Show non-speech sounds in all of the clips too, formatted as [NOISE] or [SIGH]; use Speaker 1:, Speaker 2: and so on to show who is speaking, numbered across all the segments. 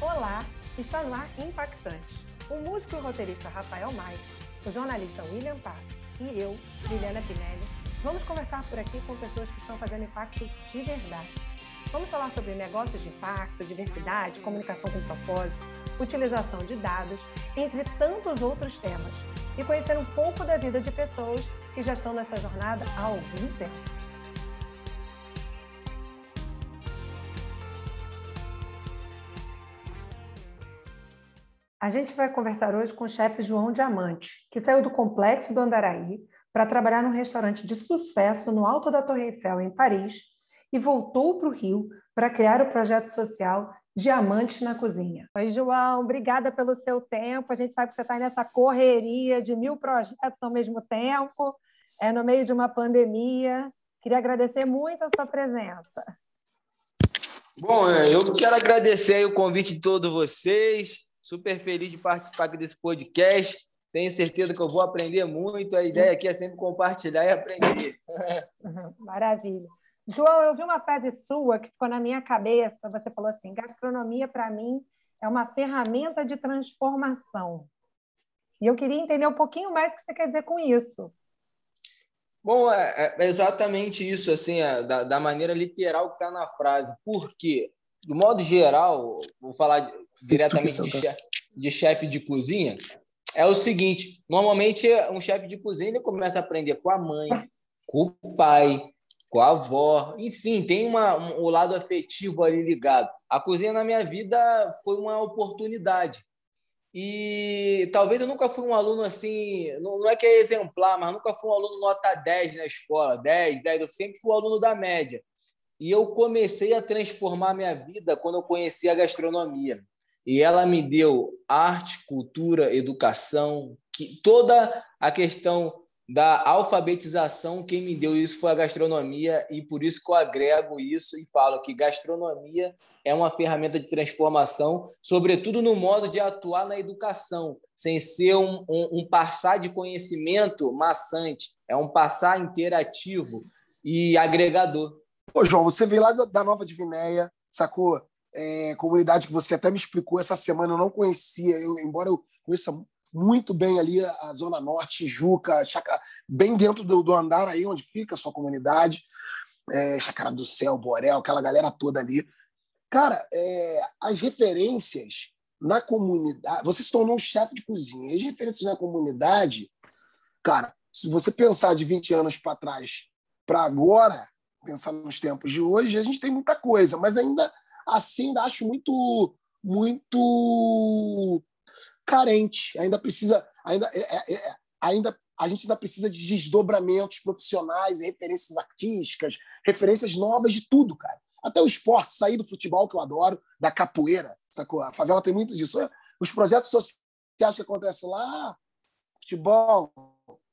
Speaker 1: Olá, está no ar Impactantes. O músico e roteirista Rafael Mais, o jornalista William Paz e eu, Liliana Pinelli, vamos conversar por aqui com pessoas que estão fazendo impacto de verdade. Vamos falar sobre negócios de impacto, diversidade, comunicação com propósito, utilização de dados, entre tantos outros temas, e conhecer um pouco da vida de pessoas que já estão nessa jornada há algum tempo. A gente vai conversar hoje com o chefe João Diamante, que saiu do complexo do Andaraí para trabalhar num restaurante de sucesso no alto da Torre Eiffel, em Paris, e voltou para o Rio para criar o projeto social Diamantes na Cozinha. Oi, João, obrigada pelo seu tempo. A gente sabe que você está nessa correria de mil projetos ao mesmo tempo, é no meio de uma pandemia. Queria agradecer muito a sua presença.
Speaker 2: Bom, é, eu quero agradecer o convite de todos vocês. Super feliz de participar aqui desse podcast. Tenho certeza que eu vou aprender muito. A ideia aqui é sempre compartilhar e aprender. [LAUGHS]
Speaker 1: Maravilha. João, eu vi uma frase sua que ficou na minha cabeça. Você falou assim: gastronomia, para mim, é uma ferramenta de transformação. E eu queria entender um pouquinho mais o que você quer dizer com isso.
Speaker 2: Bom, é, é exatamente isso, assim, é, da, da maneira literal que está na frase. Por quê? Do modo geral, vou falar diretamente de chefe, de chefe de cozinha, é o seguinte: normalmente um chefe de cozinha ele começa a aprender com a mãe, com o pai, com a avó, enfim, tem uma, um, o lado afetivo ali ligado. A cozinha na minha vida foi uma oportunidade. E talvez eu nunca fui um aluno assim, não, não é que é exemplar, mas nunca fui um aluno nota 10 na escola, 10, 10, eu sempre fui um aluno da média. E eu comecei a transformar minha vida quando eu conheci a gastronomia. E ela me deu arte, cultura, educação, que toda a questão da alfabetização, quem me deu isso foi a gastronomia. E por isso que eu agrego isso e falo que gastronomia é uma ferramenta de transformação, sobretudo no modo de atuar na educação, sem ser um, um, um passar de conhecimento maçante, é um passar interativo e agregador.
Speaker 3: Ô, João, você veio lá da Nova Divinéia, sacou? é, comunidade que você até me explicou essa semana, eu não conhecia, eu, embora eu conheça muito bem ali a Zona Norte, Juca, Chaca, bem dentro do, do, andar aí onde fica a sua comunidade, é, Chacara do Céu, Borel, aquela galera toda ali. Cara, é, as referências na comunidade. Você se tornou um chefe de cozinha. As referências na comunidade, cara, se você pensar de 20 anos para trás para agora, pensar nos tempos de hoje, a gente tem muita coisa, mas ainda assim ainda acho muito muito carente. Ainda precisa, ainda, é, é, é, ainda a gente ainda precisa de desdobramentos profissionais, referências artísticas, referências novas de tudo, cara. Até o esporte, sair do futebol que eu adoro, da capoeira, sacou? A favela tem muito disso. Os projetos sociais que acontecem lá, futebol,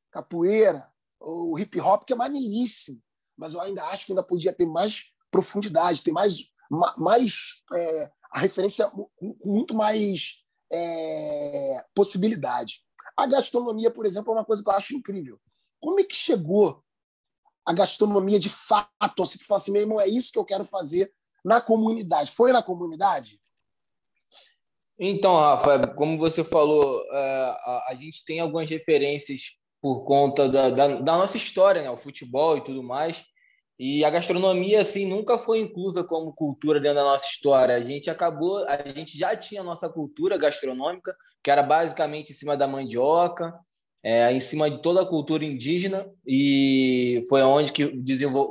Speaker 3: capoeira, o hip hop que é maneiríssimo, mas eu ainda acho que ainda podia ter mais profundidade, ter mais mais é, a referência com muito mais é, possibilidade. A gastronomia, por exemplo, é uma coisa que eu acho incrível. Como é que chegou a gastronomia de fato? Você fala assim, meu irmão, é isso que eu quero fazer na comunidade. Foi na comunidade?
Speaker 2: Então, Rafa, como você falou, é, a, gente tem algumas referências por conta da, da, da nossa história, né? o futebol e tudo mais. E a gastronomia, assim, nunca foi inclusa como cultura dentro da nossa história. A gente acabou, a gente já tinha a nossa cultura gastronômica, que era basicamente em cima da mandioca, é, em cima de toda a cultura indígena, e foi onde que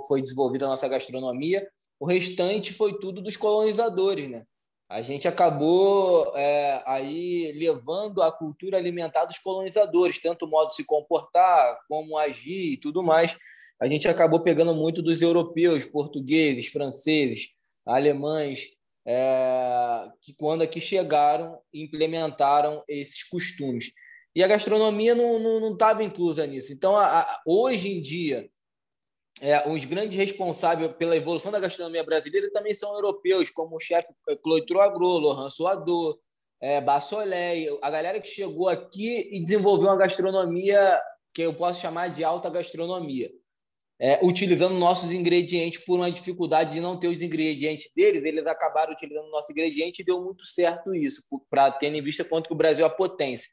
Speaker 2: foi desenvolvida a nossa gastronomia. O restante foi tudo dos colonizadores, né? A gente acabou é, aí levando a cultura alimentar dos colonizadores, tanto o modo de se comportar, como agir e tudo mais a gente acabou pegando muito dos europeus, portugueses, franceses, alemães, é, que quando aqui chegaram, implementaram esses costumes. E a gastronomia não estava inclusa nisso. Então, a, a, hoje em dia, é, os grandes responsáveis pela evolução da gastronomia brasileira também são europeus, como o chefe Cloitro Agro, Laurent Suador, é, a galera que chegou aqui e desenvolveu uma gastronomia que eu posso chamar de alta gastronomia. é, utilizando nossos ingredientes por uma dificuldade de não ter os ingredientes deles, eles acabaram utilizando nosso ingrediente e deu muito certo isso, para ter em vista quanto que o Brasil é a potência.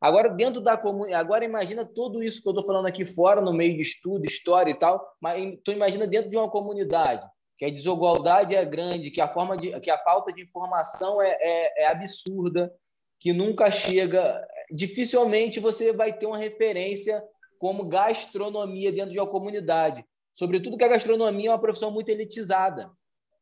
Speaker 2: Agora, dentro da comunidade, agora imagina tudo isso que eu estou falando aqui fora, no meio de estudo, história e tal, mas tu imagina dentro de uma comunidade, que a desigualdade é grande, que a forma de, que a falta de informação é, é, é absurda, que nunca chega. Dificilmente você vai ter uma referência como gastronomia dentro de uma comunidade. Sobretudo que a gastronomia é uma profissão muito elitizada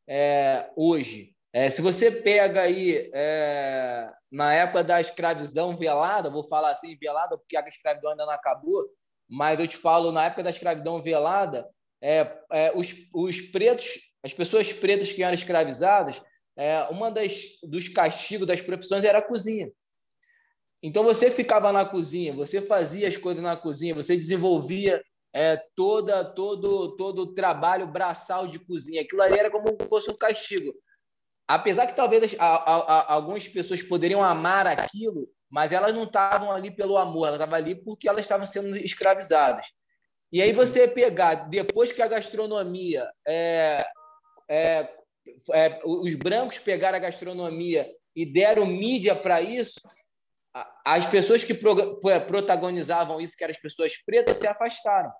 Speaker 2: é, hoje. É, se você pega aí é, na época da escravidão velada, vou falar assim velada porque a escravidão ainda não acabou, mas eu te falo na época da escravidão velada, é, é, os, os pretos, as pessoas pretas que eram escravizadas, é, uma das dos castigos das profissões era a cozinha. Então você ficava na cozinha, você fazia as coisas na cozinha, você desenvolvia é, toda, todo, todo o trabalho braçal de cozinha. Aquilo ali era como se fosse um castigo. Apesar que talvez a, a, a, algumas pessoas poderiam amar aquilo, mas elas não estavam ali pelo amor, elas estavam ali porque elas estavam sendo escravizadas. E aí você pegar, depois que a gastronomia, é, é, é, os brancos pegaram a gastronomia e deram mídia para isso, as pessoas que protagonizavam isso, que eram as pessoas pretas, se afastaram.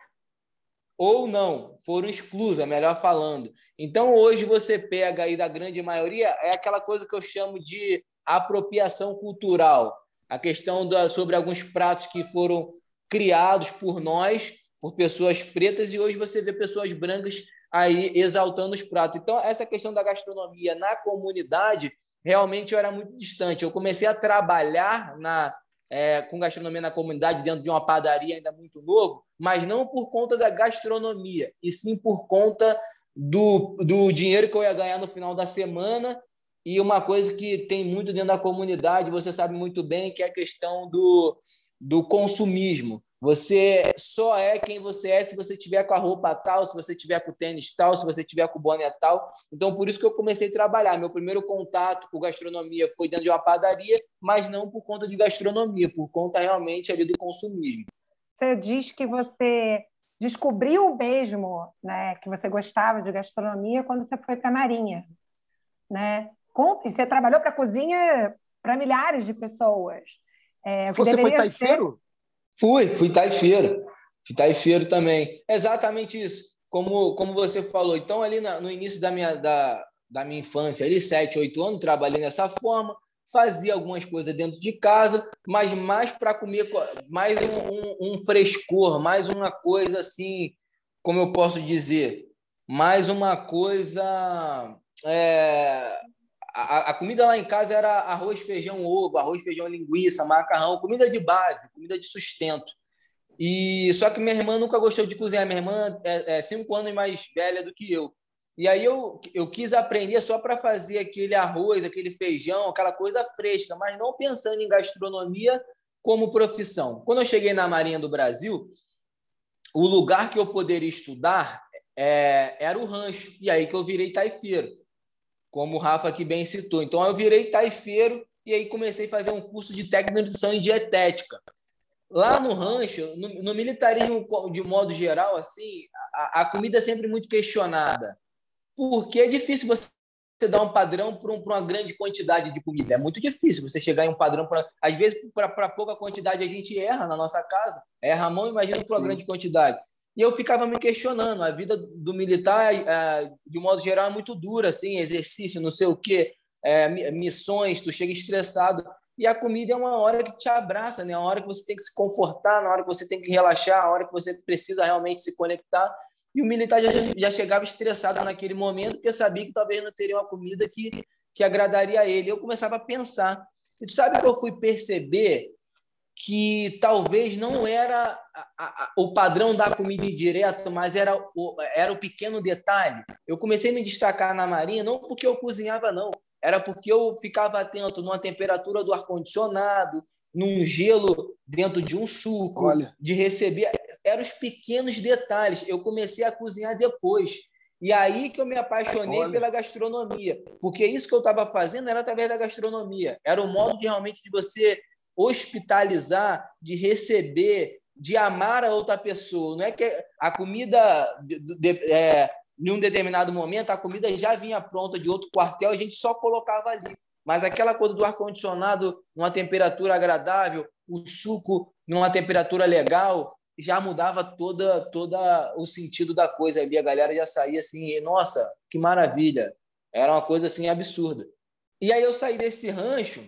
Speaker 2: Ou não, foram exclusas, melhor falando. Então, hoje, você pega aí da grande maioria, é aquela coisa que eu chamo de apropriação cultural. A questão da, sobre alguns pratos que foram criados por nós, por pessoas pretas, e hoje você vê pessoas brancas aí exaltando os pratos. Então, essa questão da gastronomia na comunidade realmente eu era muito distante. Eu comecei a trabalhar na, é, com gastronomia na comunidade, dentro de uma padaria ainda muito novo, mas não por conta da gastronomia, e sim por conta do, do dinheiro que eu ia ganhar no final da semana. E uma coisa que tem muito dentro da comunidade, você sabe muito bem, que é a questão do, do consumismo. Você só é quem você é se você tiver com a roupa tal, se você tiver com o tênis tal, se você tiver com o boné tal. Então, por isso que eu comecei a trabalhar. Meu primeiro contato com gastronomia foi dentro de uma padaria, mas não por conta de gastronomia, por conta realmente ali do consumismo.
Speaker 1: Você diz que você descobriu mesmo, né, que você gostava de gastronomia quando você foi para a Marinha, né? E você trabalhou para a cozinha para milhares de pessoas.
Speaker 3: É, você foi taifeiro? Ser
Speaker 2: Fui, fui taifeiro. Fui taifeiro também. Exatamente isso. Como, como você falou. Então, ali na, no início da minha, da, da minha infância, ali, sete, oito anos, trabalhei dessa forma, fazia algumas coisas dentro de casa, mas mais para comer, mais um, um, um, frescor, mais uma coisa assim, como eu posso dizer, mais uma coisa é, a, a, comida lá em casa era arroz, feijão, ovo, arroz, feijão, linguiça, macarrão, comida de base, comida de sustento. E só que minha irmã nunca gostou de cozinhar. Minha irmã é, é cinco anos mais velha do que eu. E aí eu, eu quis aprender só para fazer aquele arroz, aquele feijão, aquela coisa fresca, mas não pensando em gastronomia como profissão. Quando eu cheguei na Marinha do Brasil, o lugar que eu poderia estudar é, era o rancho. E aí que eu virei taifeiro como o Rafa aqui bem citou. Então eu virei taifeiro e aí comecei a fazer um curso de técnica de nutrição e dietética. Lá no rancho, no, no militarismo de modo geral, assim, a, a, comida é sempre muito questionada. Porque é difícil você dar um padrão para um, uma grande quantidade de comida. É muito difícil você chegar em um padrão. Pra, às vezes, para pouca quantidade, a gente erra na nossa casa. Erra a mão, imagina para uma grande quantidade. E eu ficava me questionando. A vida do militar, é, de modo geral, é muito dura, assim, exercício, não sei o quê, é, missões, tu chega estressado. E a comida é uma hora que te abraça, né? A hora que você tem que se confortar, na hora que você tem que relaxar, a hora que você precisa realmente se conectar. E o militar já, já chegava estressado naquele momento, porque sabia que talvez não teria uma comida que, que agradaria a ele. Eu começava a pensar. E tu sabe que eu fui perceber que talvez não era a, a, o padrão da comida indireto, mas era o, era o pequeno detalhe. Eu comecei a me destacar na Marinha não porque eu cozinhava, não. Era porque eu ficava atento numa temperatura do ar-condicionado, num gelo dentro de um suco, Olha. de receber. Eram os pequenos detalhes. Eu comecei a cozinhar depois. E aí que eu me apaixonei Olha. pela gastronomia. Porque isso que eu estava fazendo era através da gastronomia. Era o modo de realmente de você hospitalizar, de receber, de amar a outra pessoa. Não é que a comida, de, de, é, em um determinado momento, a comida já vinha pronta de outro quartel, a gente só colocava ali. Mas aquela coisa do ar-condicionado numa temperatura agradável, o suco numa temperatura legal, já mudava toda, toda o sentido da coisa ali. A galera já saía assim, nossa, que maravilha. Era uma coisa assim absurda. E aí eu saí desse rancho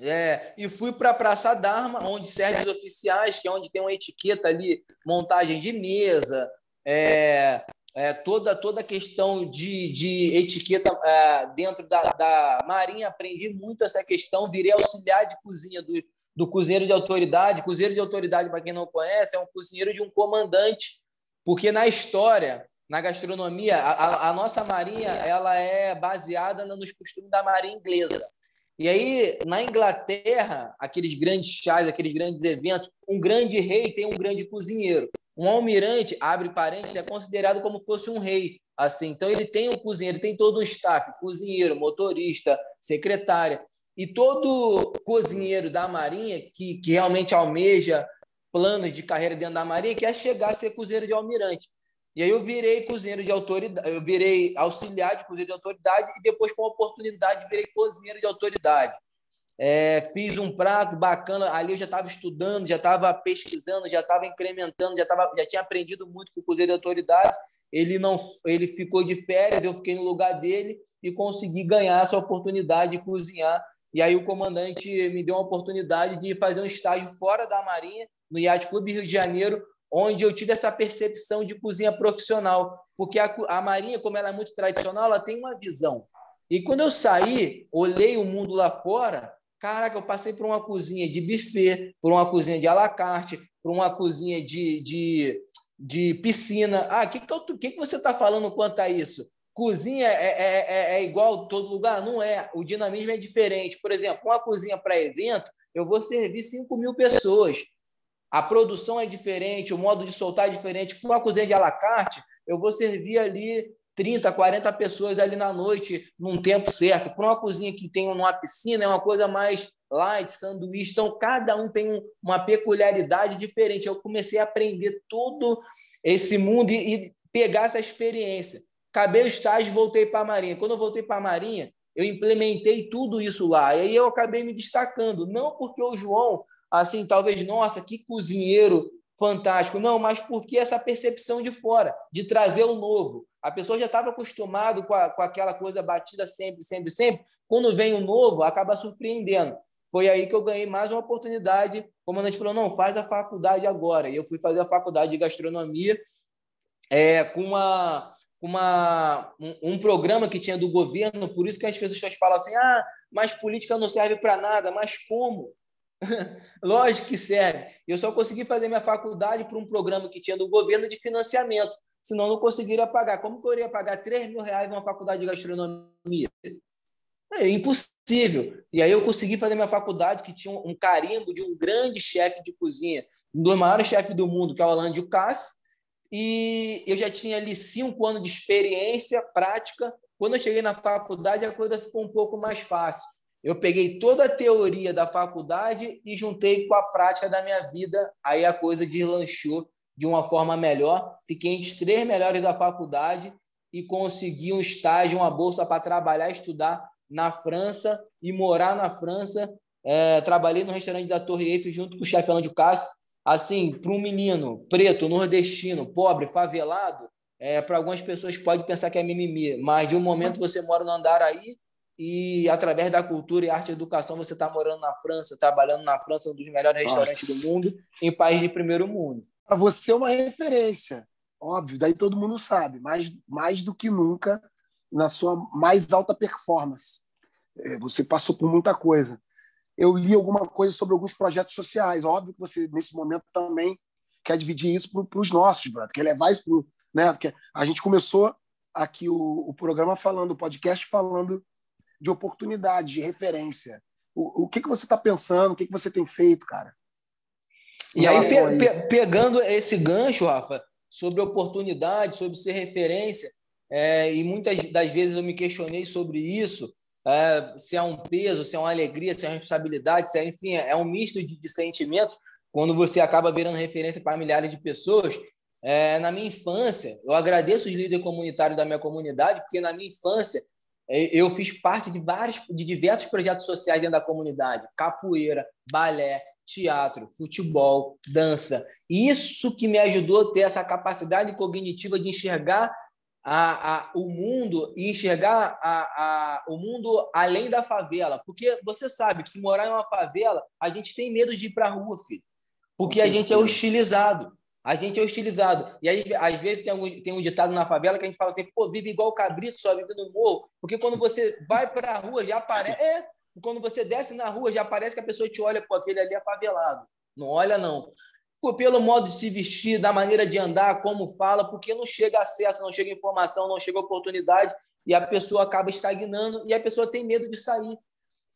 Speaker 2: é, e fui para a Praça Dharma, onde servem os oficiais, que é onde tem uma etiqueta ali, montagem de mesa, é, é, toda, toda a questão de, de etiqueta é, dentro da, da Marinha. Aprendi muito essa questão, virei auxiliar de cozinha do, do cozinheiro de autoridade. Cozinheiro de autoridade, para quem não conhece, é um cozinheiro de um comandante, porque na história, na gastronomia, a, a nossa Marinha ela é baseada nos costumes da Marinha inglesa. E aí, na Inglaterra, aqueles grandes chás, aqueles grandes eventos, um grande rei tem um grande cozinheiro. Um almirante, abre parênteses, é considerado como fosse um rei. assim. Então, ele tem um cozinheiro, tem todo o staff, cozinheiro, motorista, secretária. E todo cozinheiro da Marinha que, que realmente almeja planos de carreira dentro da Marinha quer chegar a ser cozinheiro de almirante. E aí eu virei cozinheiro de autoridade, eu virei auxiliar de cozinheiro de autoridade e depois, com a oportunidade, virei cozinheiro de autoridade. É, fiz um prato bacana, ali eu já estava estudando, já estava pesquisando, já estava incrementando, já, tava, já tinha aprendido muito com o cozinheiro de autoridade. Ele não, ele ficou de férias, eu fiquei no lugar dele e consegui ganhar essa oportunidade de cozinhar. E aí o comandante me deu uma oportunidade de fazer um estágio fora da Marinha, no Yacht Clube Rio de Janeiro, onde eu tive essa percepção de cozinha profissional, porque a, a Marinha, como ela é muito tradicional, ela tem uma visão. E quando eu saí, olhei o mundo lá fora, caraca, eu passei por uma cozinha de buffet, por uma cozinha de alacarte, por uma cozinha de, de, de piscina. Ah, o que, que, que você está falando quanto a isso? Cozinha é, é, é, é igual todo lugar? Não é. O dinamismo é diferente. Por exemplo, uma cozinha para evento, eu vou servir 5 mil pessoas a produção é diferente, o modo de soltar é diferente. Com a cozinha de alacarte, eu vou servir ali 30, 40 pessoas ali na noite, num tempo certo. Para uma cozinha que tem uma piscina, é uma coisa mais light, sanduíche. Então, cada um tem uma peculiaridade diferente. Eu comecei a aprender todo esse mundo e, e pegar essa experiência. Acabei o estágio e voltei para a Marinha. Quando eu voltei para a Marinha, eu implementei tudo isso lá. E aí eu acabei me destacando. Não porque o João assim, talvez, nossa, que cozinheiro fantástico. Não, mas porque essa percepção de fora, de trazer o novo. A pessoa já estava acostumada com, com aquela coisa batida sempre, sempre, sempre. Quando vem o novo, acaba surpreendendo. Foi aí que eu ganhei mais uma oportunidade. O comandante falou: não, faz a faculdade agora. E eu fui fazer a faculdade de gastronomia é, com uma, uma, um, um, programa que tinha do governo. Por isso que as pessoas falam assim: ah, mas política não serve para nada. Mas como? [LAUGHS] Lógico que serve. Eu só consegui fazer minha faculdade por um programa que tinha do governo de financiamento, senão não conseguiria pagar. Como que eu iria pagar 3 mil reais numa faculdade de gastronomia? É impossível. E aí eu consegui fazer minha faculdade, que tinha um carimbo de um grande chefe de cozinha, um dos maiores chefes do mundo, que é o Alain Ducasse, e eu já tinha ali cinco anos de experiência prática. Quando eu cheguei na faculdade, a coisa ficou um pouco mais fácil eu peguei toda a teoria da faculdade e juntei com a prática da minha vida, aí a coisa deslanchou de uma forma melhor. Fiquei entre os três melhores da faculdade e consegui um estágio, uma bolsa para trabalhar, estudar na França e morar na França. É, trabalhei no restaurante da Torre Eiffel junto com o chefe Alain Ducasse. Assim, para um menino preto, nordestino, pobre, favelado, é, para algumas pessoas pode pensar que é mimimi, mas de um momento você mora no Andaraí, e através da cultura e arte e educação você está morando na França, trabalhando na França, um dos melhores restaurantes Nossa. do mundo, em país de primeiro mundo.
Speaker 3: Para você é uma referência, óbvio, daí todo mundo sabe, mais, mais do que nunca na sua mais alta performance. É, você passou por muita coisa. Eu li alguma coisa sobre alguns projetos sociais, óbvio que você, nesse momento, também quer dividir isso para os nossos, brother, quer levar isso para. Né? Porque a gente começou aqui o, o programa falando, o podcast falando de oportunidade, de referência. O, o que, que você está pensando? O que, que você tem feito, cara?
Speaker 2: E aí, pe pe pegando esse gancho, Rafa, sobre oportunidade, sobre ser referência, é, e muitas das vezes eu me questionei sobre isso, é, se é um peso, se é uma alegria, se é uma responsabilidade, se é, enfim, é um misto de, de sentimentos. quando você acaba virando referência para milhares de pessoas. É, na minha infância, eu agradeço os líderes comunitários da minha comunidade, porque na minha infância eu fiz parte de vários, de diversos projetos sociais dentro da comunidade: capoeira, balé, teatro, futebol, dança. Isso que me ajudou a ter essa capacidade cognitiva de enxergar a, a, o mundo e enxergar a, a, o mundo além da favela. Porque você sabe que morar em uma favela, a gente tem medo de ir para a rua, filho. Porque a gente é hostilizado. A gente é hostilizado. E aí, às vezes, tem, algum, tem um ditado na favela que a gente fala assim, pô, vive igual cabrito, só vive no morro. Porque quando você vai para a rua, já aparece... É, quando você desce na rua, já parece que a pessoa te olha, pô, aquele ali é favelado. Não olha, não pelo modo de se vestir, da maneira de andar, como fala, porque não chega acesso, não chega informação, não chega oportunidade e a pessoa acaba estagnando e a pessoa tem medo de sair.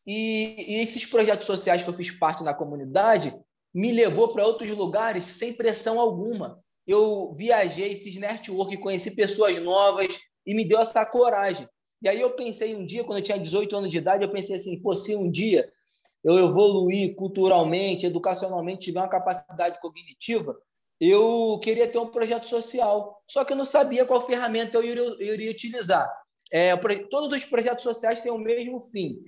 Speaker 2: E, e esses projetos sociais que eu fiz parte na comunidade me levou para outros lugares sem pressão alguma. Eu viajei, fiz network, conheci pessoas novas e me deu essa coragem. E aí eu pensei um dia, quando eu tinha 18 anos de idade, eu pensei assim, pô, se um dia eu evoluir culturalmente, educacionalmente, tiver uma capacidade cognitiva, eu queria ter um projeto social. Só que eu não sabia qual ferramenta eu iria, eu iria utilizar. É, todos os projetos sociais têm o mesmo fim,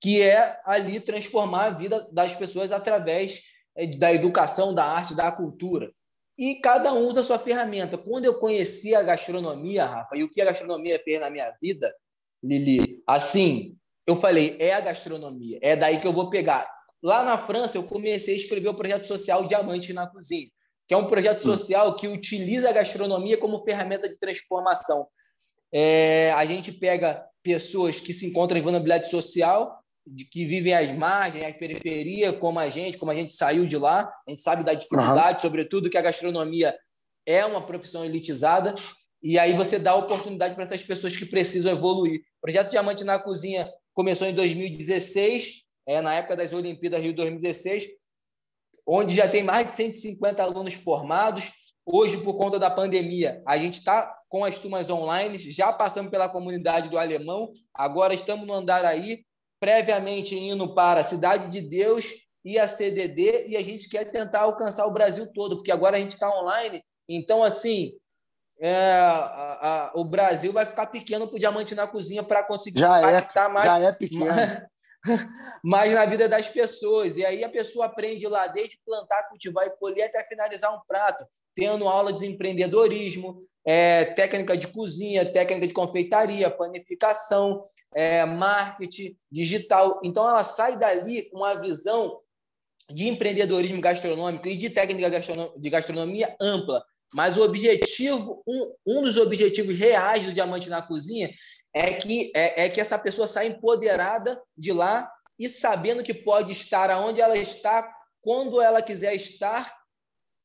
Speaker 2: que é ali transformar a vida das pessoas através da educação, da arte, da cultura. E cada um usa a sua ferramenta. Quando eu conheci a gastronomia, Rafa, e o que a gastronomia fez na minha vida, Lili, assim, eu falei, é a gastronomia, é daí que eu vou pegar. Lá na França, eu comecei a escrever o projeto social Diamante na Cozinha, que é um projeto hum. social que utiliza a gastronomia como ferramenta de transformação. É, a gente pega pessoas que se encontram em vulnerabilidade social, de, que vivem às margens, às periferias, como a gente, como a gente saiu de lá, a gente sabe da dificuldade, uhum. sobretudo que a gastronomia é uma profissão elitizada, e aí você dá oportunidade para essas pessoas que precisam evoluir. O projeto Diamante na Cozinha começou em 2016, é, na época das Olimpíadas Rio 2016, onde já tem mais de 150 alunos formados. Hoje, por conta da pandemia, a gente está com as turmas online, já passamos pela comunidade do Alemão, agora estamos no Andaraí, previamente indo para a Cidade de Deus e a CDD, e a gente quer tentar alcançar o Brasil todo, porque agora a gente está online. Então, assim, é, a, a, o Brasil vai ficar pequeno para o diamante na cozinha para conseguir
Speaker 3: já é, mais, já é pequeno.
Speaker 2: Mais, [LAUGHS] mais, na vida das pessoas. E aí a pessoa aprende lá, desde plantar, cultivar e colher até finalizar um prato, tendo aula de empreendedorismo, é, técnica de cozinha, técnica de confeitaria, panificação, é, marketing digital. Então ela sai dali com uma visão de empreendedorismo gastronômico e de técnica de gastronomia ampla mas o objetivo, um, um dos objetivos reais do Diamante na Cozinha é que, é, é que essa pessoa saia empoderada de lá e sabendo que pode estar aonde ela está, quando ela quiser estar,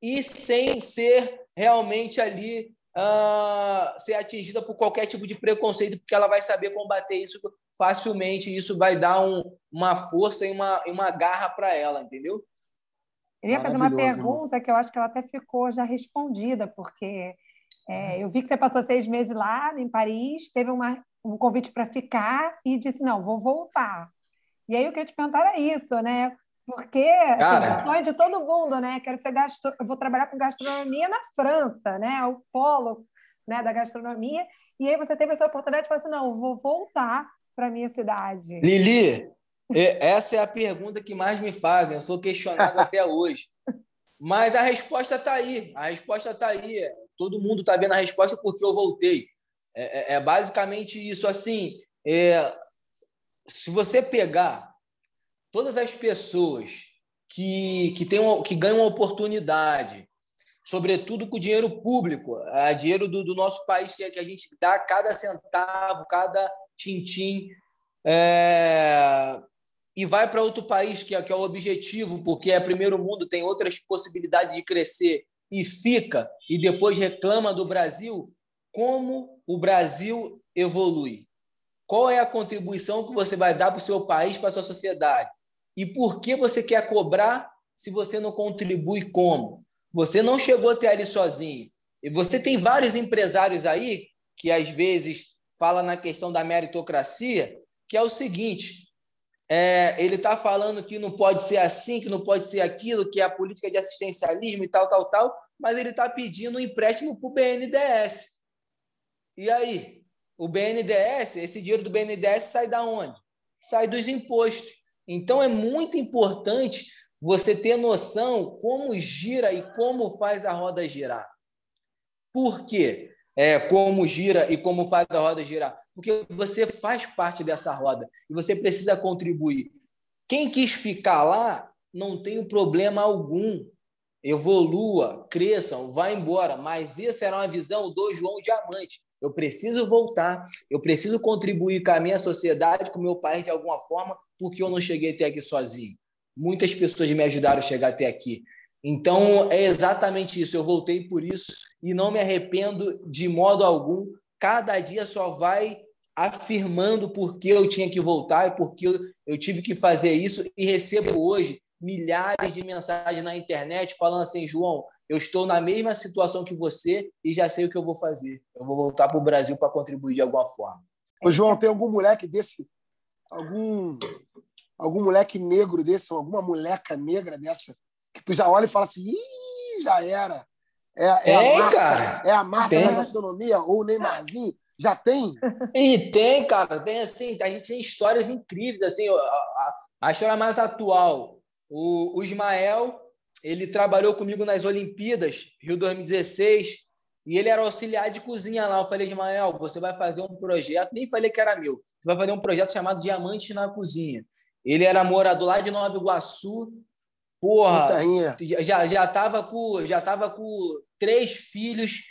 Speaker 2: e sem ser realmente ali uh, ser atingida por qualquer tipo de preconceito, porque ela vai saber combater isso facilmente, e isso vai dar um, uma força e uma, uma garra para ela, entendeu?
Speaker 1: Eu ia fazer uma pergunta que eu acho que ela até ficou já respondida, porque é, eu vi que você passou seis meses lá em Paris, teve uma, um convite para ficar e disse: não, vou voltar. E aí eu queria te perguntar era isso, né? Porque assim, o sonho de todo mundo, né? Quero ser gastro... eu vou trabalhar com gastronomia na França, né? O polo né, da gastronomia. E aí você teve essa oportunidade de falar assim: não, vou voltar para minha cidade.
Speaker 2: Lili, essa é a pergunta que mais me fazem. Eu sou questionado até [LAUGHS] hoje. Mas a resposta está aí. A resposta está aí. Todo mundo está vendo a resposta porque eu voltei. É, é, é basicamente isso. Assim, é, se você pegar todas as pessoas que, que, tem que ganham uma oportunidade, sobretudo com dinheiro público, é, dinheiro do, do nosso país, que, que a gente dá cada centavo, cada tintim, é, e vai para outro país, que é, que é o objetivo, porque é primeiro mundo, tem outras possibilidades de crescer, e fica, e depois reclama do Brasil, como o Brasil evolui? Qual é a contribuição que você vai dar para o seu país, para a sua sociedade? E por que você quer cobrar se você não contribui como? Você não chegou até ali sozinho. E você tem vários empresários aí que às vezes fala na questão da meritocracia, que é o seguinte: é, ele está falando que não pode ser assim, que não pode ser aquilo, que é a política de assistencialismo e tal, tal, tal, mas ele está pedindo um empréstimo para o BNDES. E aí? O BNDES, esse dinheiro do BNDES sai da onde? Sai dos impostos. Então é muito importante você ter noção como gira e como faz a roda girar. Por quê? É, como gira e como faz a roda girar? Porque você faz parte dessa roda e você precisa contribuir. Quem quis ficar lá não tem problema algum. Evolua, cresçam, vá embora. Mas essa era uma visão do João Diamante. Eu preciso voltar, eu preciso contribuir com a minha sociedade, com o meu país de alguma forma, porque eu não cheguei até aqui sozinho. Muitas pessoas me ajudaram a chegar até aqui. Então, é exatamente isso. Eu voltei por isso e não me arrependo de modo algum. Cada dia só vai afirmando por que eu tinha que voltar e por que eu tive que fazer isso. E recebo hoje milhares de mensagens na internet falando assim: João, eu estou na mesma situação que você e já sei o que eu vou fazer. Eu vou voltar para o Brasil para contribuir de alguma forma.
Speaker 3: Ô, João, tem algum moleque desse, algum algum moleque negro desse, ou alguma moleca negra dessa, que tu já olha e fala assim, Ih, já era. É, é, é a marca, cara. É a marca tem. da gastronomia, ou o Neymarzinho. Já tem?
Speaker 2: E tem, cara. Tem assim, a gente tem histórias incríveis. Assim, a, a, a história mais atual. O, o Ismael, ele trabalhou comigo nas Olimpíadas, Rio 2016, e ele era auxiliar de cozinha lá. Eu falei, Ismael, você vai fazer um projeto, nem falei que era meu, você vai fazer um projeto chamado Diamantes na Cozinha. Ele era morador lá de Nova Iguaçu. Porra, já, já, tava com, já tava com três filhos.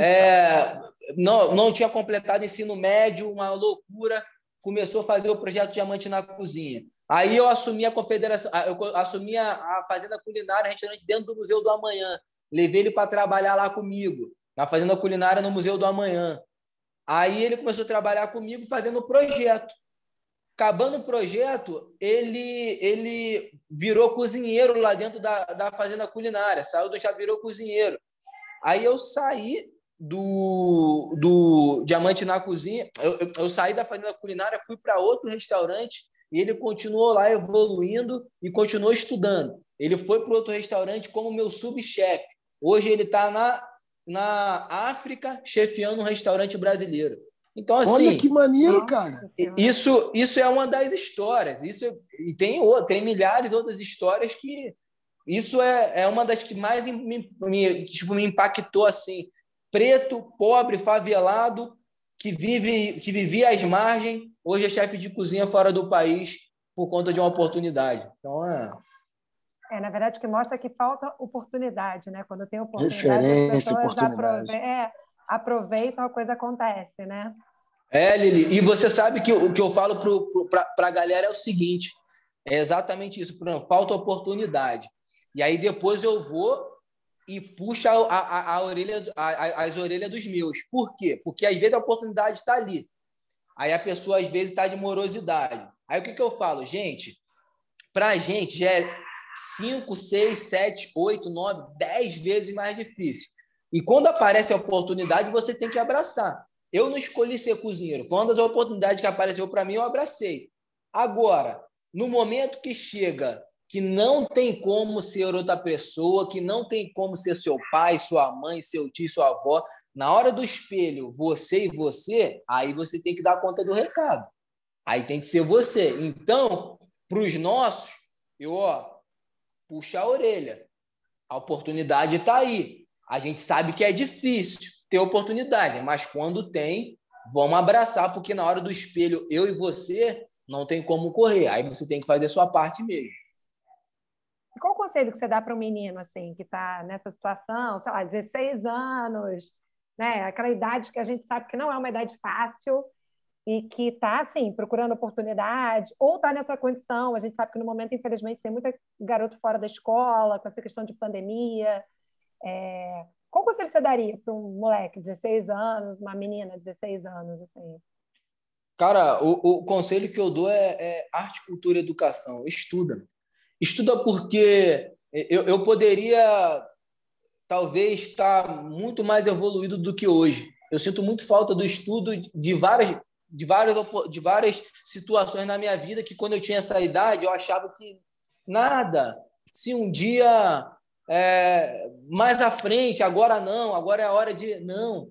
Speaker 2: É, não, não tinha completado ensino médio, uma loucura. Começou a fazer o projeto Diamante na Cozinha. Aí eu assumi a confederação, eu assumi a, fazenda culinária, restaurante dentro do Museu do Amanhã. Levei ele para trabalhar lá comigo, na fazenda culinária no Museu do Amanhã. Aí ele começou a trabalhar comigo fazendo o projeto. Acabando o projeto, ele, ele virou cozinheiro lá dentro da, da fazenda culinária. Saiu do já virou cozinheiro. Aí eu saí do, do Diamante na Cozinha, eu, eu, eu saí da fazenda culinária, fui para outro restaurante e ele continuou lá evoluindo e continuou estudando. Ele foi para outro restaurante como meu subchefe. Hoje ele está na, na África chefiando um restaurante brasileiro. Então, assim.
Speaker 3: Olha que maneiro, cara.
Speaker 2: Isso, isso é uma das histórias. Isso, e tem, tem milhares outras histórias que. Isso é, é uma das que mais me, me, tipo, me impactou assim. Preto, pobre, favelado, que vive que vivia às margens, hoje é chefe de cozinha fora do país por conta de uma oportunidade. Então é.
Speaker 1: É, na verdade, que mostra que falta oportunidade, né? Quando tem oportunidade, Referência, as pessoas oportunidade. É, aproveitam, a coisa acontece, né?
Speaker 2: É, Lili, e você sabe que o que eu falo para a galera é o seguinte: é exatamente isso, exemplo, falta oportunidade. E aí depois eu vou e puxo a, a, a orelha, a, as orelhas dos meus. Por quê? Porque às vezes a oportunidade está ali. Aí a pessoa às vezes está de morosidade. Aí o que, que eu falo? Gente, para a gente já é 5, 6, 7, 8, 9, 10 vezes mais difícil. E quando aparece a oportunidade, você tem que abraçar. Eu não escolhi ser cozinheiro. Foi uma das oportunidades que apareceu para mim, eu abracei. Agora, no momento que chega que não tem como ser outra pessoa, que não tem como ser seu pai, sua mãe, seu tio, sua avó, na hora do espelho, você e você, aí você tem que dar conta do recado. Aí tem que ser você. Então, para os nossos, eu, ó, puxa a orelha. A oportunidade está aí. A gente sabe que é difícil ter oportunidade, mas quando tem, vamos abraçar, porque na hora do espelho, eu e você, não tem como correr. Aí você tem que fazer sua parte mesmo.
Speaker 1: Qual o conselho que você dá para um menino assim que está nessa situação, sei lá, 16 anos, né? Aquela idade que a gente sabe que não é uma idade fácil e que está assim procurando oportunidade ou está nessa condição. A gente sabe que no momento, infelizmente, tem muita garoto fora da escola com essa questão de pandemia. É... Qual conselho você daria para um moleque de 16 anos, uma menina de 16 anos, assim?
Speaker 2: Cara, o, o conselho que eu dou é, é, arte, cultura educação. Estuda. Estuda porque eu, eu poderia, talvez, estar muito mais evoluído do que hoje. Eu sinto muito falta do estudo de várias, de várias, de várias situações na minha vida que, quando eu tinha essa idade, eu achava que nada. Se um dia é, mais à frente, agora não, agora é a hora de. Não.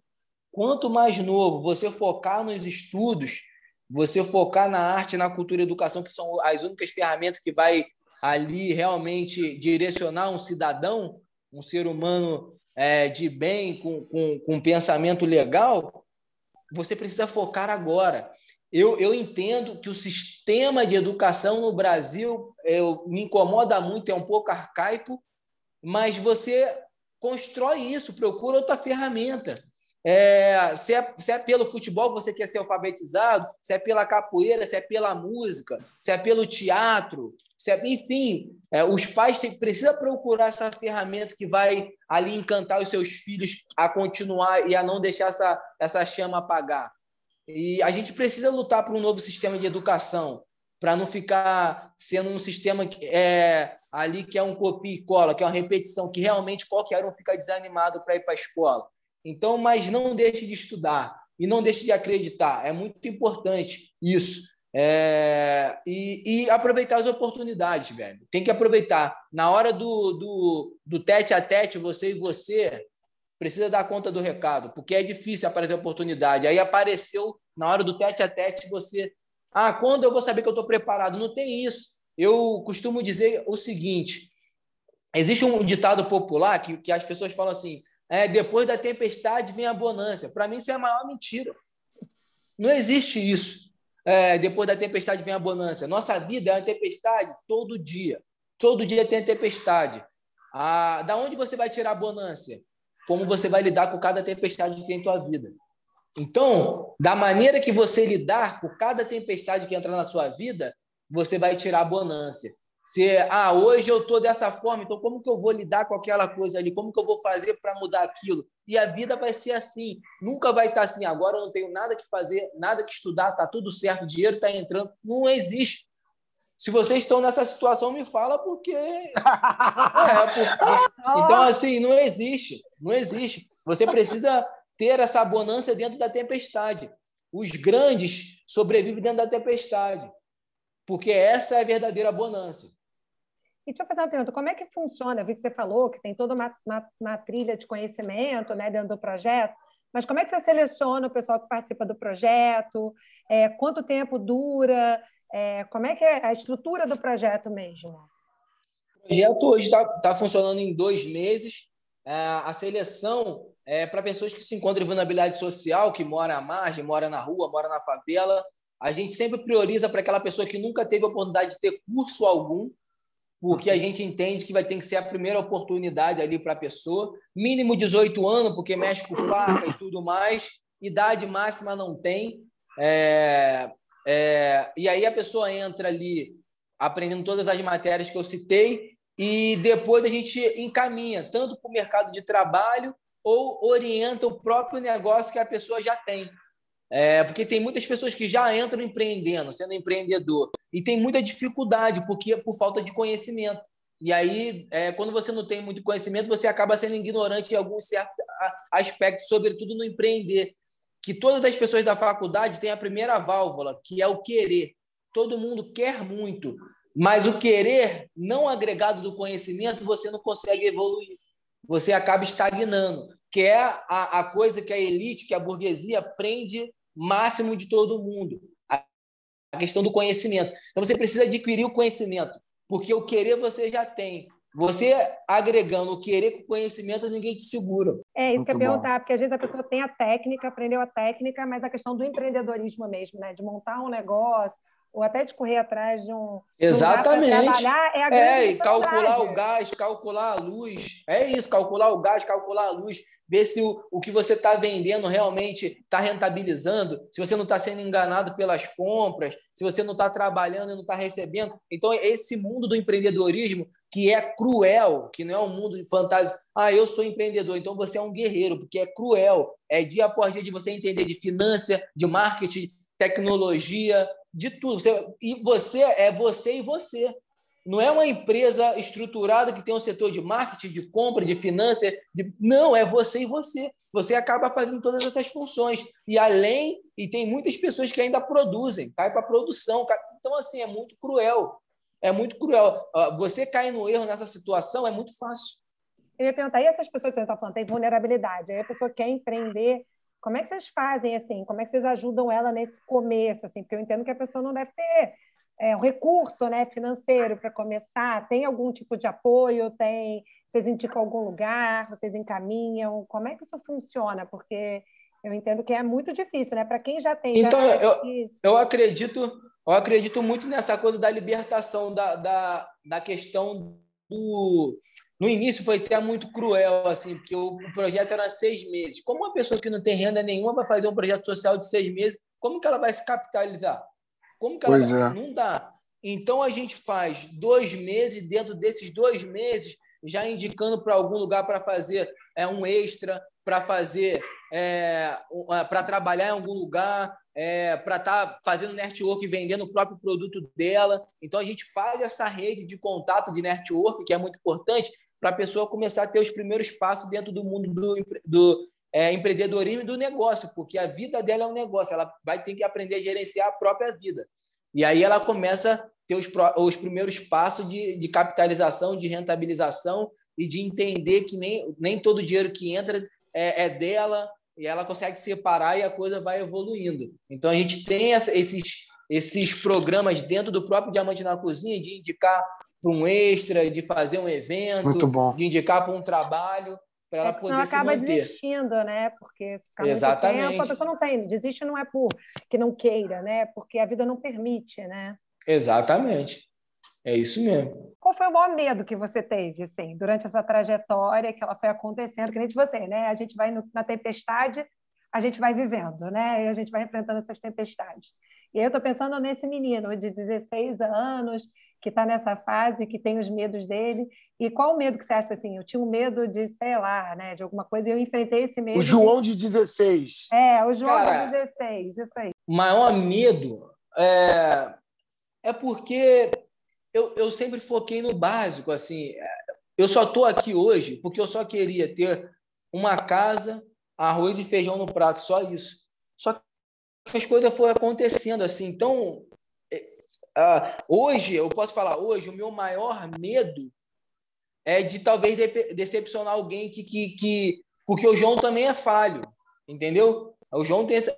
Speaker 2: Quanto mais novo você focar nos estudos, você focar na arte, na cultura e educação, que são as únicas ferramentas que vai ali realmente direcionar um cidadão, um ser humano é, de bem, com, com, com um pensamento legal, você precisa focar agora. Eu, eu entendo que o sistema de educação no Brasil eu, me incomoda muito, é um pouco arcaico, mas você constrói isso, procura outra ferramenta. É, se, é, se é pelo futebol que você quer ser alfabetizado, se é pela capoeira, se é pela música, se é pelo teatro, se é, enfim, é, os pais precisam procurar essa ferramenta que vai ali encantar os seus filhos a continuar e a não deixar essa, essa chama apagar. E a gente precisa lutar por um novo sistema de educação, para não ficar sendo um sistema que é, ali que é um copia e cola, que é uma repetição, que realmente qualquer um fica desanimado para ir para a escola. Então, mas não deixe de estudar e não deixe de acreditar. É muito importante isso. É, e, e, aproveitar as oportunidades, velho. Tem que aproveitar. Na hora do, do, do tete a tete, você e você precisa dar conta do recado, porque é difícil aparecer oportunidade. Aí apareceu na hora do tete a tete, você. Ah, quando eu vou saber que eu estou preparado? Não tem isso. Eu costumo dizer o seguinte: existe um ditado popular que, que as pessoas falam assim: é, depois da tempestade vem a bonança. Para mim, isso é a maior mentira. Não existe isso. É, depois da tempestade vem a bonança. Nossa vida é uma tempestade todo dia. Todo dia tem tempestade. Ah, da onde você vai tirar a bonança? Como você vai lidar com cada tempestade que tem em tua vida. Então, da maneira que você lidar com cada tempestade que entra na sua vida, você vai tirar a bonança. Se, ah, hoje eu estou dessa forma, então como que eu vou lidar com aquela coisa ali? Como que eu vou fazer para mudar aquilo? E a vida vai ser assim. Nunca vai estar tá assim, agora eu não tenho nada que fazer, nada que estudar, tá tudo certo, o dinheiro está entrando. Não existe. Se vocês estão nessa situação, me fala porque. [LAUGHS] é, porque... Então, assim, não existe. Não existe. Você precisa ter essa bonança dentro da tempestade. Os grandes sobrevivem dentro da tempestade porque essa é a verdadeira bonança.
Speaker 1: E deixa eu fazer uma pergunta: como é que funciona? Eu vi que você falou que tem toda uma, uma, uma trilha de conhecimento né, dentro do projeto, mas como é que você seleciona o pessoal que participa do projeto? É, quanto tempo dura? É, como é que é a estrutura do projeto mesmo?
Speaker 2: O projeto hoje está tá funcionando em dois meses. É, a seleção é para pessoas que se encontram em vulnerabilidade social, que moram à margem, moram na rua, moram na favela, a gente sempre prioriza para aquela pessoa que nunca teve oportunidade de ter curso algum, porque a gente entende que vai ter que ser a primeira oportunidade ali para a pessoa. Mínimo 18 anos, porque mexe com faca e tudo mais. Idade máxima não tem. É, é, e aí a pessoa entra ali aprendendo todas as matérias que eu citei e depois a gente encaminha tanto para o mercado de trabalho ou orienta o próprio negócio que a pessoa já tem. É, porque tem muitas pessoas que já entram empreendendo, sendo empreendedor, e tem muita dificuldade porque por falta de conhecimento. E aí, é, quando você não tem muito conhecimento, você acaba sendo ignorante em alguns certos aspectos, sobretudo no empreender. Que todas as pessoas da faculdade têm a primeira válvula, que é o querer. Todo mundo quer muito, mas o querer não agregado do conhecimento, você não consegue evoluir. Você acaba estagnando, que é a, a coisa que a elite, que a burguesia prende máximo de todo mundo. A questão do conhecimento. Então você precisa adquirir o conhecimento, porque o querer você já tem. Você agregando o querer com o conhecimento, ninguém te segura.
Speaker 1: É isso Muito que eu ia perguntar, porque às vezes a pessoa tem a técnica, aprendeu a técnica, mas a questão do empreendedorismo mesmo, né? De montar um negócio, ou até de correr atrás de um.
Speaker 2: Exatamente. trabalhar é a É, e calcular o gás, calcular a luz. É isso, calcular o gás, calcular a luz ver se o, o que você está vendendo realmente está rentabilizando, se você não está sendo enganado pelas compras, se você não está trabalhando e não está recebendo. Então, esse mundo do empreendedorismo, que é cruel, que não é um mundo de fantasia. Ah, eu sou empreendedor, então você é um guerreiro, porque é cruel. É dia após dia de você entender de finança, de marketing, tecnologia, de tudo. Você, e você é você e você. Não é uma empresa estruturada que tem um setor de marketing, de compra, de finanças. De... Não, é você e você. Você acaba fazendo todas essas funções. E além, e tem muitas pessoas que ainda produzem, cai para produção. Então, assim, é muito cruel. É muito cruel. Você cair no erro nessa situação é muito fácil.
Speaker 1: Eu ia perguntar, e essas pessoas que você está falando, tem vulnerabilidade, aí a pessoa quer empreender, como é que vocês fazem, assim? Como é que vocês ajudam ela nesse começo, assim? Porque eu entendo que a pessoa não deve ter é, um recurso né, financeiro para começar? Tem algum tipo de apoio? Tem? Vocês indicam algum lugar? Vocês encaminham? Como é que isso funciona? Porque eu entendo que é muito difícil, né? Para quem já tem.
Speaker 2: Então,
Speaker 1: já
Speaker 2: eu, eu acredito, eu acredito muito nessa coisa da libertação da, da, da questão do. No início foi até muito cruel, assim, porque o, projeto era seis meses. Como uma pessoa que não tem renda nenhuma vai fazer um projeto social de seis meses, como que ela vai se capitalizar? Como que ela pois é. não dá? Então a gente faz dois meses, dentro desses dois meses, já indicando para algum lugar para fazer é, um extra, para fazer é, para trabalhar em algum lugar, é, para estar tá fazendo network e vendendo o próprio produto dela. Então a gente faz essa rede de contato de network, que é muito importante, para a pessoa começar a ter os primeiros passos dentro do mundo do, do é, empreendedorismo e do negócio, porque a vida dela é um negócio, ela vai ter que aprender a gerenciar a própria vida. E aí ela começa a ter os, os primeiros passos de, de capitalização, de rentabilização e de entender que nem, nem todo dinheiro que entra é, é dela e ela consegue separar e a coisa vai evoluindo. Então a gente tem essa, esses, esses programas dentro do próprio Diamante na Cozinha de indicar para um extra, de fazer um evento, de indicar para um trabalho para ela é poder
Speaker 1: não acaba desistindo, né? Porque se ficar Exatamente. muito tempo, a pessoa não tem. Desiste não é por que não queira, né? Porque a vida não permite, né?
Speaker 2: Exatamente. É isso mesmo.
Speaker 1: Qual foi o maior medo que você teve, assim, durante essa trajetória que ela foi acontecendo, que nem de você, né? A gente vai no, na tempestade, a gente vai vivendo, né? E a gente vai enfrentando essas tempestades. E aí eu estou pensando nesse menino de 16 anos, que está nessa fase, que tem os medos dele. E qual o medo que você acha assim? Eu tinha um medo de, sei lá, né, de alguma coisa, e eu enfrentei esse medo.
Speaker 3: O João de 16.
Speaker 1: É, o João Cara, de 16, isso aí.
Speaker 2: O maior medo é, é porque eu, eu sempre foquei no básico, assim. Eu só estou aqui hoje porque eu só queria ter uma casa, arroz e feijão no prato, só isso. Só que as coisas foram acontecendo assim. Então, Uh, hoje, eu posso falar, hoje, o meu maior medo é de talvez de decepcionar alguém que, que, que. Porque o João também é falho, entendeu? O João tem essa,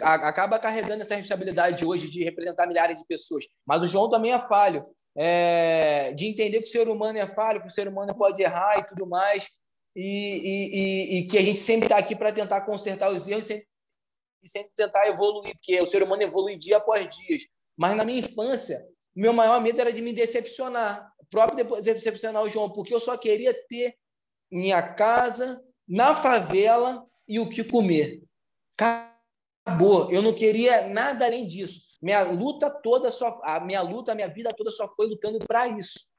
Speaker 2: acaba carregando essa responsabilidade hoje de representar milhares de pessoas, mas o João também é falho. É, de entender que o ser humano é falho, que o ser humano pode errar e tudo mais, e, e, e, e que a gente sempre está aqui para tentar consertar os erros sempre, e sempre tentar evoluir, porque o ser humano evolui dia após dia. Mas na minha infância, meu maior medo era de me decepcionar. Próprio decepcionar o João, porque eu só queria ter minha casa na favela e o que comer. Acabou. Eu não queria nada além disso. Minha luta toda só a minha luta, a minha vida toda só foi lutando para isso.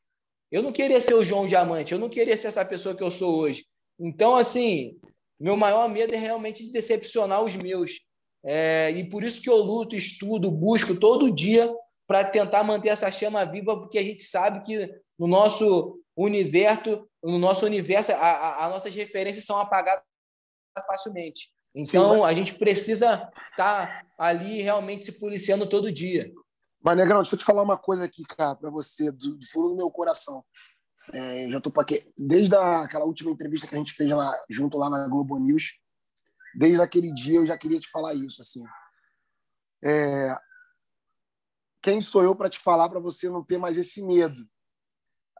Speaker 2: Eu não queria ser o João Diamante, eu não queria ser essa pessoa que eu sou hoje. Então, assim, meu maior medo é realmente de decepcionar os meus. É, e por isso que eu luto, estudo, busco todo dia para tentar manter essa chama viva, porque a gente sabe que no nosso universo, no nosso universo, as nossas referências são apagadas facilmente. Então, Sim, mas... a gente precisa estar tá ali realmente se policiando todo dia.
Speaker 3: Mas, Negrão, deixa eu te falar uma coisa aqui, cara, para você, do, do, fundo do meu coração. É, já tô aqui, desde a, aquela última entrevista que a gente fez lá, junto lá na Globo News, desde aquele dia eu já queria te falar isso assim. É... quem sou eu para te falar para você não ter mais esse medo?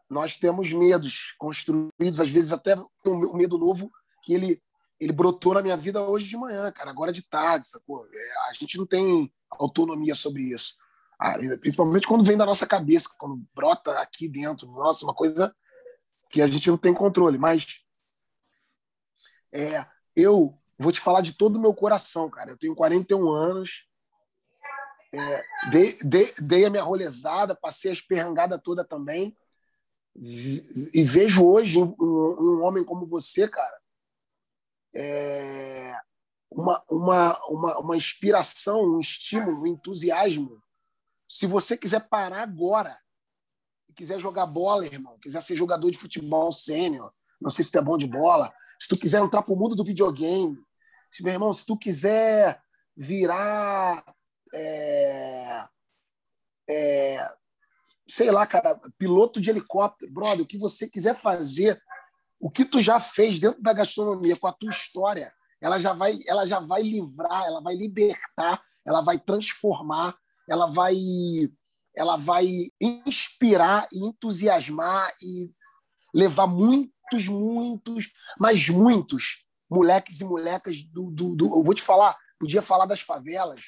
Speaker 3: Nós temos medos construídos às vezes até um medo novo que ele ele brotou na minha vida hoje de manhã cara agora de tarde sacou? É, a gente não tem autonomia sobre isso. Ah, principalmente quando vem da nossa cabeça quando brota aqui dentro. Nossa uma coisa que a gente não tem controle. Mas é, eu Vou te falar de todo o meu coração, cara. Eu tenho 41 anos. É, dei, dei, dei, a minha rolezada, passei a esperrangada toda também. E vejo hoje um, um homem como você, cara, é, uma, uma, uma, uma inspiração, um estímulo, um entusiasmo. Se você quiser parar agora, quiser jogar bola, irmão, quiser ser jogador de futebol sênior, não sei se tu é bom de bola, se tu quiser entrar pro mundo do videogame, se, meu irmão, se tu quiser virar é, é, sei lá, cara, piloto de helicóptero, brother, o que você quiser fazer, o que tu já fez dentro da gastronomia com a tua história, ela já vai, ela já vai livrar, ela vai libertar, ela vai transformar, ela vai ela vai inspirar e entusiasmar e levar muitos, muitos, mas muitos moleques e molecas do, do, do eu vou te falar, podia falar das favelas,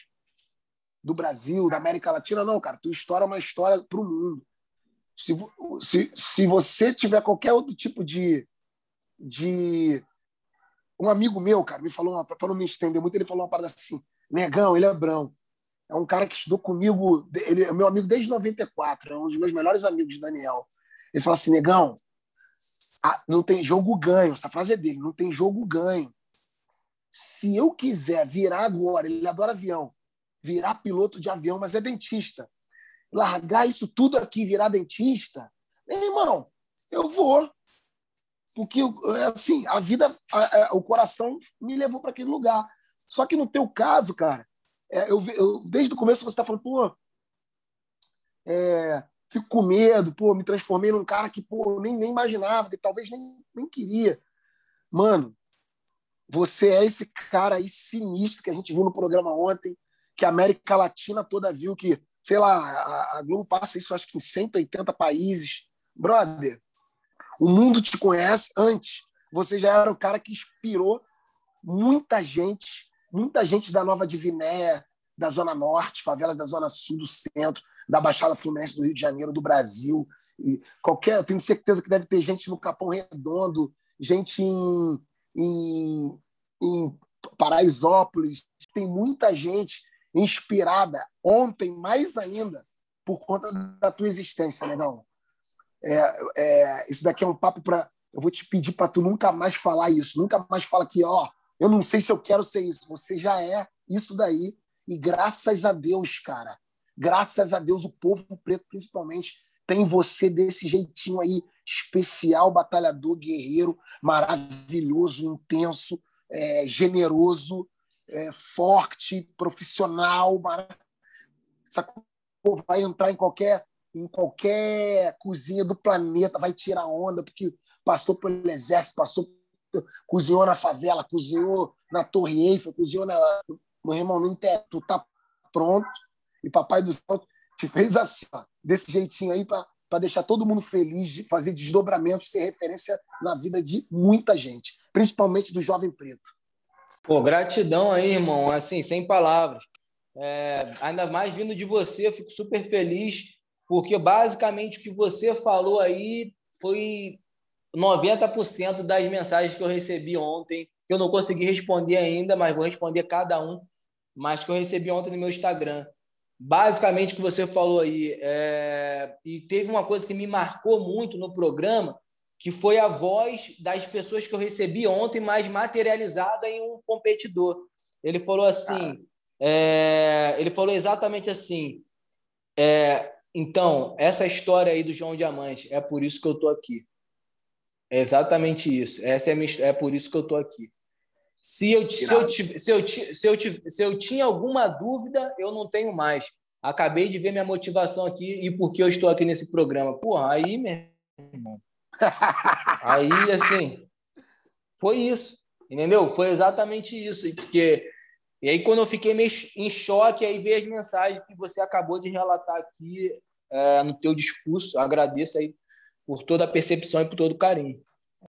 Speaker 3: do Brasil, da América Latina. Não, cara, tua história é uma história para o mundo. Se, se, se você tiver qualquer outro tipo de. de... Um amigo meu, cara, me falou, para não me estender muito, ele falou uma parada assim: Negão, ele é Brão. É um cara que estudou comigo, ele é meu amigo desde 94, é um dos meus melhores amigos, Daniel. Ele falou assim: Negão, não tem jogo ganho. Essa frase é dele: não tem jogo ganho. Se eu quiser virar agora, ele adora avião, virar piloto de avião, mas é dentista. Largar isso tudo aqui, virar dentista, meu irmão, eu vou. Porque, assim, a vida, a, a, o coração me levou para aquele lugar. Só que no teu caso, cara, é, eu, eu, desde o começo você está falando, pô, é, fico com medo, pô, me transformei num cara que, pô, nem, nem imaginava, que talvez nem, nem queria. Mano, você é esse cara aí sinistro que a gente viu no programa ontem, que a América Latina toda viu que, sei lá, a, a Globo passa isso acho que em 180 países. Brother, o mundo te conhece antes. Você já era o cara que inspirou muita gente, muita gente da Nova Divinéia, da Zona Norte, favela da Zona Sul, do Centro, da Baixada Fluminense do Rio de Janeiro, do Brasil. E qualquer, eu tenho certeza que deve ter gente no Capão Redondo, gente em, em, em Paraisópolis, tem muita gente inspirada ontem, mais ainda, por conta da tua existência, negão. É, é, isso daqui é um papo para. Eu vou te pedir para tu nunca mais falar isso, nunca mais fala que, ó, eu não sei se eu quero ser isso. Você já é isso daí. E graças a Deus, cara, graças a Deus, o povo preto, principalmente, tem você desse jeitinho aí, especial, batalhador, guerreiro, maravilhoso, intenso, é, generoso, é, forte, profissional, vai entrar em qualquer em qualquer cozinha do planeta, vai tirar onda, porque passou pelo exército, passou, cozinhou na favela, cozinhou na Torre Eiffel, cozinhou na, meu irmão, no Inter, tu tá pronto, e Papai do Céu te fez assim, ó, desse jeitinho aí, para deixar todo mundo feliz, de fazer desdobramentos, ser referência na vida de muita gente, principalmente do jovem preto.
Speaker 2: Pô, gratidão aí, irmão. Assim, sem palavras. É, ainda mais vindo de você, fico super feliz, porque basicamente o que você falou aí foi 90% das mensagens que eu recebi ontem, que eu não consegui responder ainda, mas vou responder cada um, mas que eu recebi ontem no meu Instagram. Basicamente o que você falou aí. É... E teve uma coisa que me marcou muito no programa, que foi a voz das pessoas que eu recebi ontem, mas materializada em um competidor. Ele falou assim, é, ele falou exatamente assim, é, então, essa história aí do João Diamante, é por isso que eu estou aqui. É exatamente isso. Essa é, minha, é por isso que eu estou aqui. Se eu, se, eu, se, eu, se, eu, se eu tinha alguma dúvida, eu não tenho mais. Acabei de ver minha motivação aqui e por que eu estou aqui nesse programa. Porra, aí, meu irmão, [LAUGHS] Aí, assim, foi isso, entendeu? Foi exatamente isso. Porque, e aí, quando eu fiquei meio em choque, aí veio as mensagens que você acabou de relatar aqui é, no teu discurso. Agradeço aí por toda a percepção e por todo o carinho.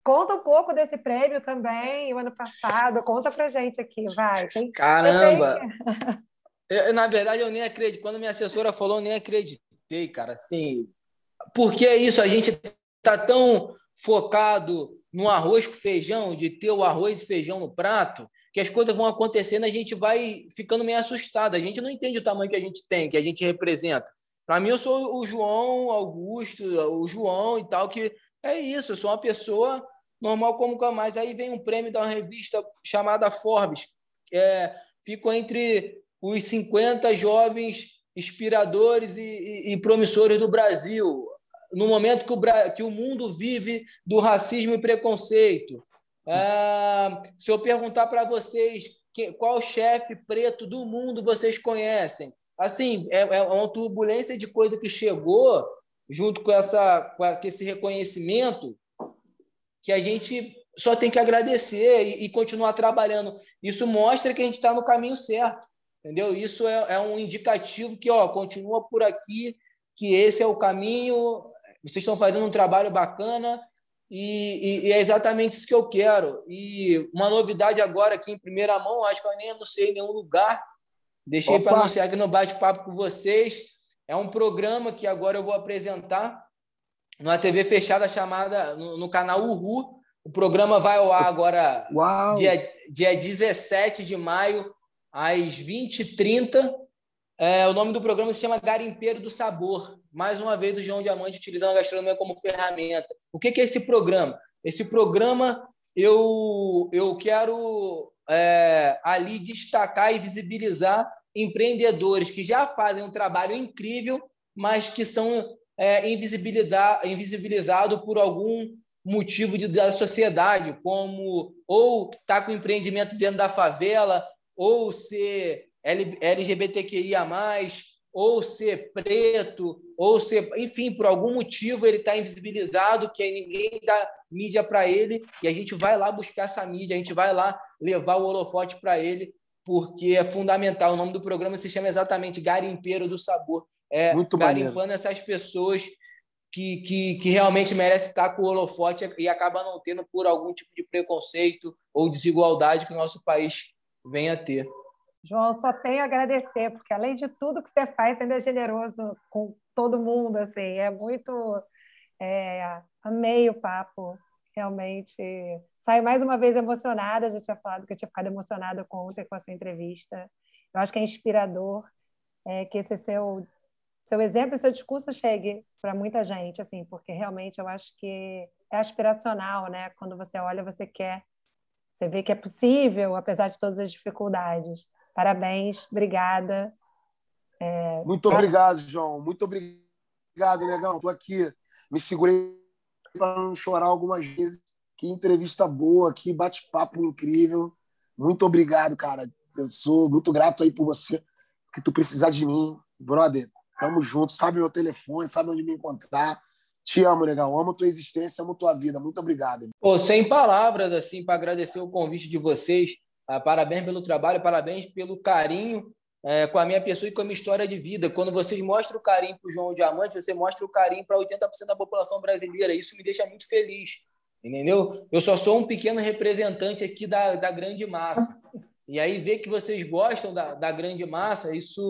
Speaker 1: Conta um pouco desse prêmio também, o ano passado. Conta pra gente aqui, vai. Tem,
Speaker 2: Caramba! [LAUGHS] Eu, na verdade, eu nem acredito. Quando minha assessora falou, eu nem acreditei, cara. Assim, porque é isso, a gente está tão focado no arroz com feijão, de ter o arroz e feijão no prato, que as coisas vão acontecendo, a gente vai ficando meio assustado. A gente não entende o tamanho que a gente tem, que a gente representa. Para mim, eu sou o João Augusto, o João e tal, que é isso, eu sou uma pessoa normal como que mais. Aí vem um prêmio da revista chamada Forbes. É, fico entre os 50 jovens inspiradores e, e, e promissores do Brasil no momento que o, que o mundo vive do racismo e preconceito. Ah, se eu perguntar para vocês que, qual chefe preto do mundo vocês conhecem, assim, é, é uma turbulência de coisa que chegou junto com, essa, com esse reconhecimento que a gente só tem que agradecer e, e continuar trabalhando. Isso mostra que a gente está no caminho certo, entendeu? Isso é, é um indicativo que, ó, continua por aqui, que esse é o caminho, vocês estão fazendo um trabalho bacana e, e, e, é exatamente isso que eu quero. E uma novidade agora aqui em primeira mão, acho que eu nem anunciei em nenhum lugar, deixei para anunciar aqui no bate-papo com vocês. É um programa que agora eu vou apresentar numa TV fechada chamada no, no canal Uhu. O programa vai ao ar agora dia, dia 17 de maio, às 20h30. É, o nome do programa se chama Garimpeiro do Sabor mais uma vez o João Diamante utilizando a gastronomia como ferramenta. O que, é esse programa? Esse programa eu, eu quero é, ali destacar e visibilizar empreendedores que já fazem um trabalho incrível, mas que são é, invisibilizados por algum motivo de, da sociedade, como ou estar tá com empreendimento dentro da favela, ou ser LGBTQIA, ou ser preto, ou ser, enfim, por algum motivo ele está invisibilizado, que ninguém dá mídia para ele, e a gente vai lá buscar essa mídia, a gente vai lá levar o holofote para ele, porque é fundamental. O nome do programa se chama exatamente Garimpeiro do Sabor. É Muito garimpando maneiro. essas pessoas que, que, que realmente merecem estar com o holofote e acaba não tendo por algum tipo de preconceito ou desigualdade que o nosso país venha a ter.
Speaker 1: João, só tenho a agradecer, porque além de tudo que você faz, ainda é generoso com todo mundo, assim, é muito... É, amei o papo, realmente. Saio mais uma vez emocionada, já tinha falado que eu tinha ficado emocionada com ontem com a sua entrevista. Eu acho que é inspirador é, que esse seu, seu exemplo, seu discurso chegue para muita gente, assim, porque realmente eu acho que é aspiracional, né? Quando você olha, você quer, você vê que é possível, apesar de todas as dificuldades. Parabéns, obrigada.
Speaker 3: É... Muito obrigado, João. Muito obrigado, Negão. Estou aqui, me segurei para não chorar algumas vezes. Que entrevista boa, que bate-papo incrível. Muito obrigado, cara. Eu sou muito grato aí por você, que tu precisar de mim. Brother, tamo junto. Sabe meu telefone, sabe onde me encontrar. Te amo, legal. Amo tua existência, amo tua vida. Muito obrigado.
Speaker 2: Pô, sem palavras, assim, para agradecer o convite de vocês. Ah, parabéns pelo trabalho, parabéns pelo carinho é, com a minha pessoa e com a minha história de vida. Quando vocês mostram o carinho para o João Diamante, você mostra o carinho para 80% da população brasileira. Isso me deixa muito feliz, entendeu? Eu só sou um pequeno representante aqui da, da grande massa. E aí, ver que vocês gostam da, da grande massa, isso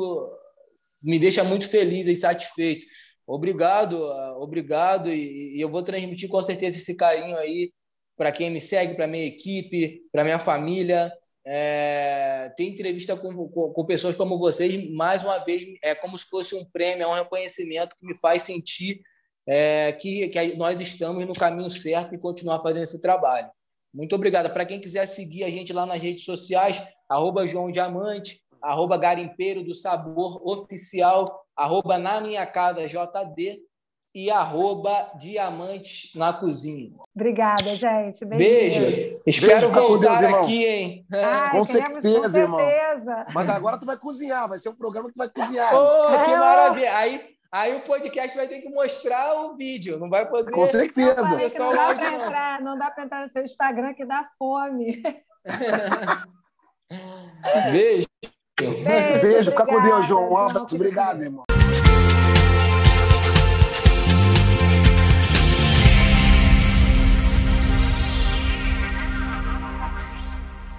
Speaker 2: me deixa muito feliz e satisfeito. Obrigado, ah, obrigado. E, e eu vou transmitir com certeza esse carinho aí para quem me segue, para minha equipe, para minha família é, ter entrevista com, com, com, pessoas como vocês, mais uma vez, é como se fosse um prêmio, é um reconhecimento que me faz sentir é, que, que nós estamos no caminho certo e continuar fazendo esse trabalho. Muito obrigado. Para quem quiser seguir a gente lá nas redes sociais, arroba João Diamante, arroba Garimpeiro do Sabor Oficial, arroba na minha casa JD e arroba Diamantes na Cozinha.
Speaker 1: Obrigada, gente.
Speaker 2: Beijo. Beijo. Espero Beijo, voltar Deus, aqui, hein?
Speaker 3: Ai, com, certeza, com certeza, irmão. Mas agora tu vai cozinhar, vai ser um programa que tu vai cozinhar.
Speaker 2: Oh, que maravilha. Aí, aí o podcast vai ter que mostrar o vídeo, não vai poder...
Speaker 3: Com certeza. Não,
Speaker 1: não, dá para entrar, não dá para entrar no seu Instagram que dá fome. [LAUGHS]
Speaker 2: Beijo.
Speaker 3: Beijo, Beijo fica com Deus, João. Um abraço. Obrigado, irmão.